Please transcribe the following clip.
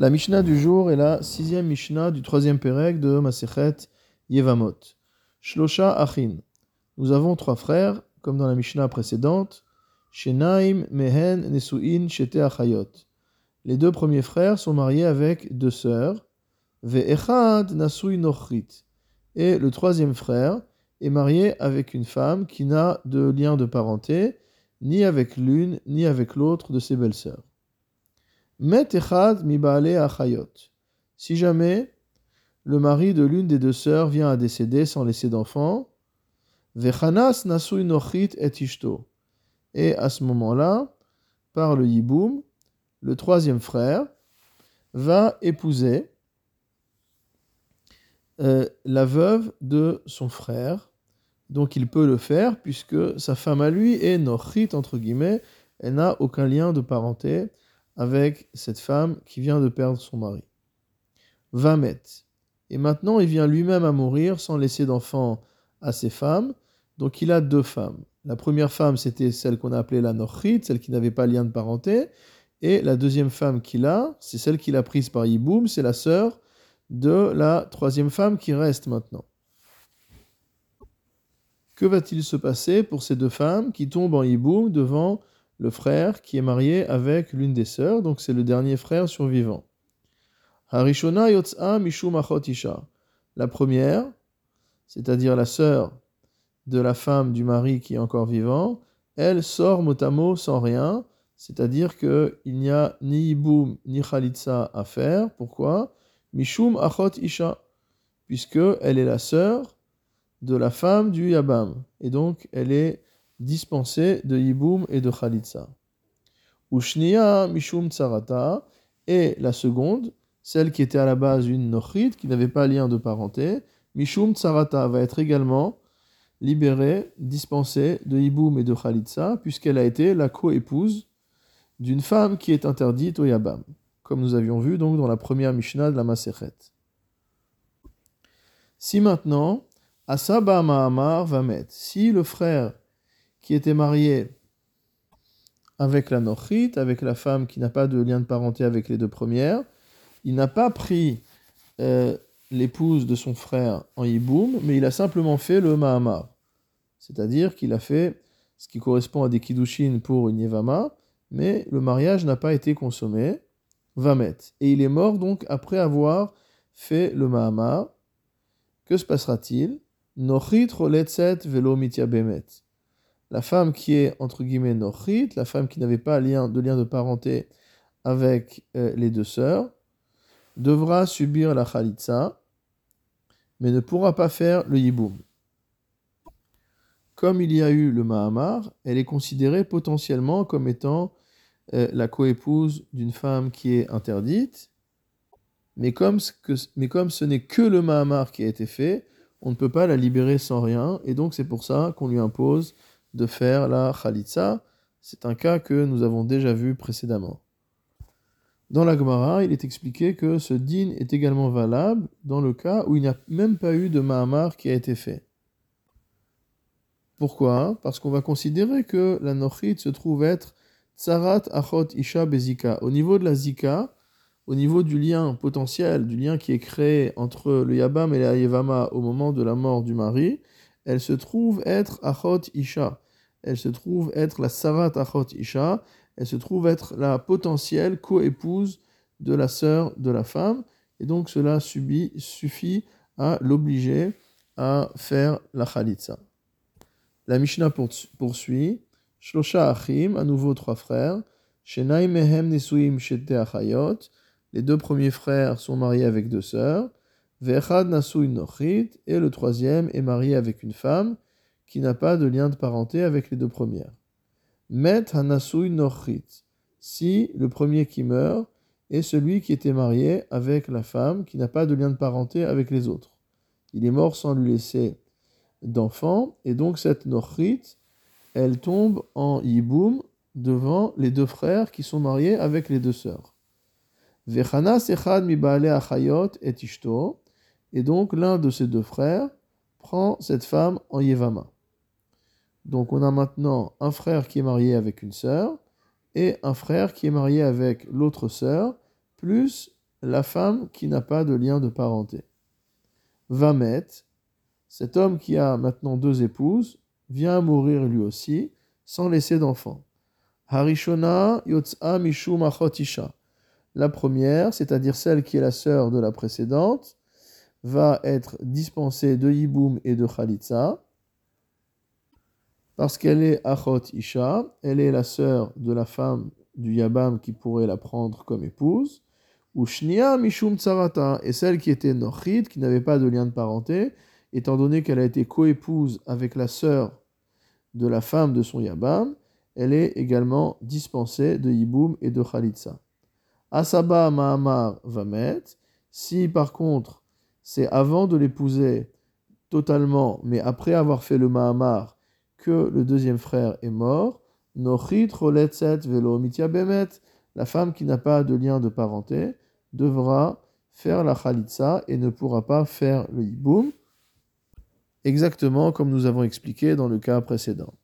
La Mishnah du jour est la sixième Mishnah du troisième Pérec de Masechet Yevamot. Shlosha Achin. Nous avons trois frères, comme dans la Mishnah précédente. Shenaim Mehen Nesuin Shete Achayot. Les deux premiers frères sont mariés avec deux sœurs. Ve'echad Nasui Nochrit. Et le troisième frère est marié avec une femme qui n'a de lien de parenté, ni avec l'une, ni avec l'autre de ses belles-sœurs. Si jamais le mari de l'une des deux sœurs vient à décéder sans laisser d'enfant, vechanas nochit et. Et à ce moment-là, par le yiboum, le troisième frère va épouser euh, la veuve de son frère. Donc il peut le faire puisque sa femme à lui est nochit entre guillemets, elle n'a aucun lien de parenté avec cette femme qui vient de perdre son mari. Vamet. Et maintenant, il vient lui-même à mourir sans laisser d'enfant à ses femmes. Donc il a deux femmes. La première femme, c'était celle qu'on a appelée la Nochrit, celle qui n'avait pas lien de parenté. Et la deuxième femme qu'il a, c'est celle qu'il a prise par Yiboum, c'est la sœur de la troisième femme qui reste maintenant. Que va-t-il se passer pour ces deux femmes qui tombent en Yiboum devant le frère qui est marié avec l'une des sœurs, donc c'est le dernier frère survivant. Harishona mishum La première, c'est-à-dire la sœur de la femme du mari qui est encore vivant, elle sort motamo sans rien, c'est-à-dire qu'il n'y a ni iboum ni khalitsa à faire. Pourquoi? Mishum achot isha, puisque elle est la sœur de la femme du yabam, et donc elle est dispensé de Yiboum et de Khalitsa. Ushniya Mishum Tsarata, et la seconde, celle qui était à la base une Nochrit, qui n'avait pas lien de parenté, Mishum Tsarata va être également libérée, dispensée de Yiboum et de Khalitsa, puisqu'elle a été la coépouse d'une femme qui est interdite au Yabam, comme nous avions vu donc dans la première Mishnah de la Masechet. Si maintenant, Asaba Mahamar va mettre, si le frère qui était marié avec la Nochit, avec la femme qui n'a pas de lien de parenté avec les deux premières. Il n'a pas pris euh, l'épouse de son frère en Yiboum, mais il a simplement fait le Mahamar. C'est-à-dire qu'il a fait ce qui correspond à des Kiddushin pour une Yevama, mais le mariage n'a pas été consommé. Vamet. Et il est mort donc après avoir fait le Mahamar. Que se passera-t-il? Nochit roletzet velo bemet la femme qui est entre guillemets nochit, la femme qui n'avait pas de lien de parenté avec euh, les deux sœurs, devra subir la khalitsa, mais ne pourra pas faire le yiboum. Comme il y a eu le mahamar, elle est considérée potentiellement comme étant euh, la coépouse d'une femme qui est interdite, mais comme, mais comme ce n'est que le mahamar qui a été fait, on ne peut pas la libérer sans rien, et donc c'est pour ça qu'on lui impose de faire la khalitsa. C'est un cas que nous avons déjà vu précédemment. Dans la Gemara, il est expliqué que ce din est également valable dans le cas où il n'y a même pas eu de Mahamar qui a été fait. Pourquoi? Parce qu'on va considérer que la Nochit se trouve être Tsarat Achot Isha Bezika. Au niveau de la Zika, au niveau du lien potentiel, du lien qui est créé entre le Yabam et la Yevama au moment de la mort du mari, elle se trouve être Achot Isha. Elle se trouve être la Sarat Achot Isha. Elle se trouve être la potentielle coépouse de la sœur de la femme. Et donc cela suffit à l'obliger à faire la Khalitsa. La Mishnah poursuit. Shlosha Achim, à nouveau trois frères. Shenai Mehem Nesuim Shete Achayot. Les deux premiers frères sont mariés avec deux sœurs. Vechad Nasui Nochit, et le troisième est marié avec une femme qui n'a pas de lien de parenté avec les deux premières. Met Hanasui Nochit, si le premier qui meurt est celui qui était marié avec la femme qui n'a pas de lien de parenté avec les autres. Il est mort sans lui laisser d'enfant, et donc cette Nochit, elle tombe en Yiboum devant les deux frères qui sont mariés avec les deux sœurs. Vechanas Echad mi Achayot et Ishto, et donc l'un de ces deux frères prend cette femme en Yevama. Donc on a maintenant un frère qui est marié avec une sœur et un frère qui est marié avec l'autre sœur, plus la femme qui n'a pas de lien de parenté. Va mettre, cet homme qui a maintenant deux épouses, vient mourir lui aussi, sans laisser d'enfant. Harishona yotza mishum achotisha. La première, c'est-à-dire celle qui est la sœur de la précédente, va être dispensée de yiboum et de chalitza, parce qu'elle est achot isha, elle est la sœur de la femme du yabam qui pourrait la prendre comme épouse, ou shnia mishum tsarata, et celle qui était nochid, qui n'avait pas de lien de parenté, étant donné qu'elle a été coépouse avec la sœur de la femme de son yabam, elle est également dispensée de yiboum et de chalitza. Asaba Mahamar Vamet, si par contre c'est avant de l'épouser totalement, mais après avoir fait le Mahamar, que le deuxième frère est mort, Nochit Roletzet Velo Bemet, la femme qui n'a pas de lien de parenté, devra faire la Khalitsa et ne pourra pas faire le Yiboum, exactement comme nous avons expliqué dans le cas précédent.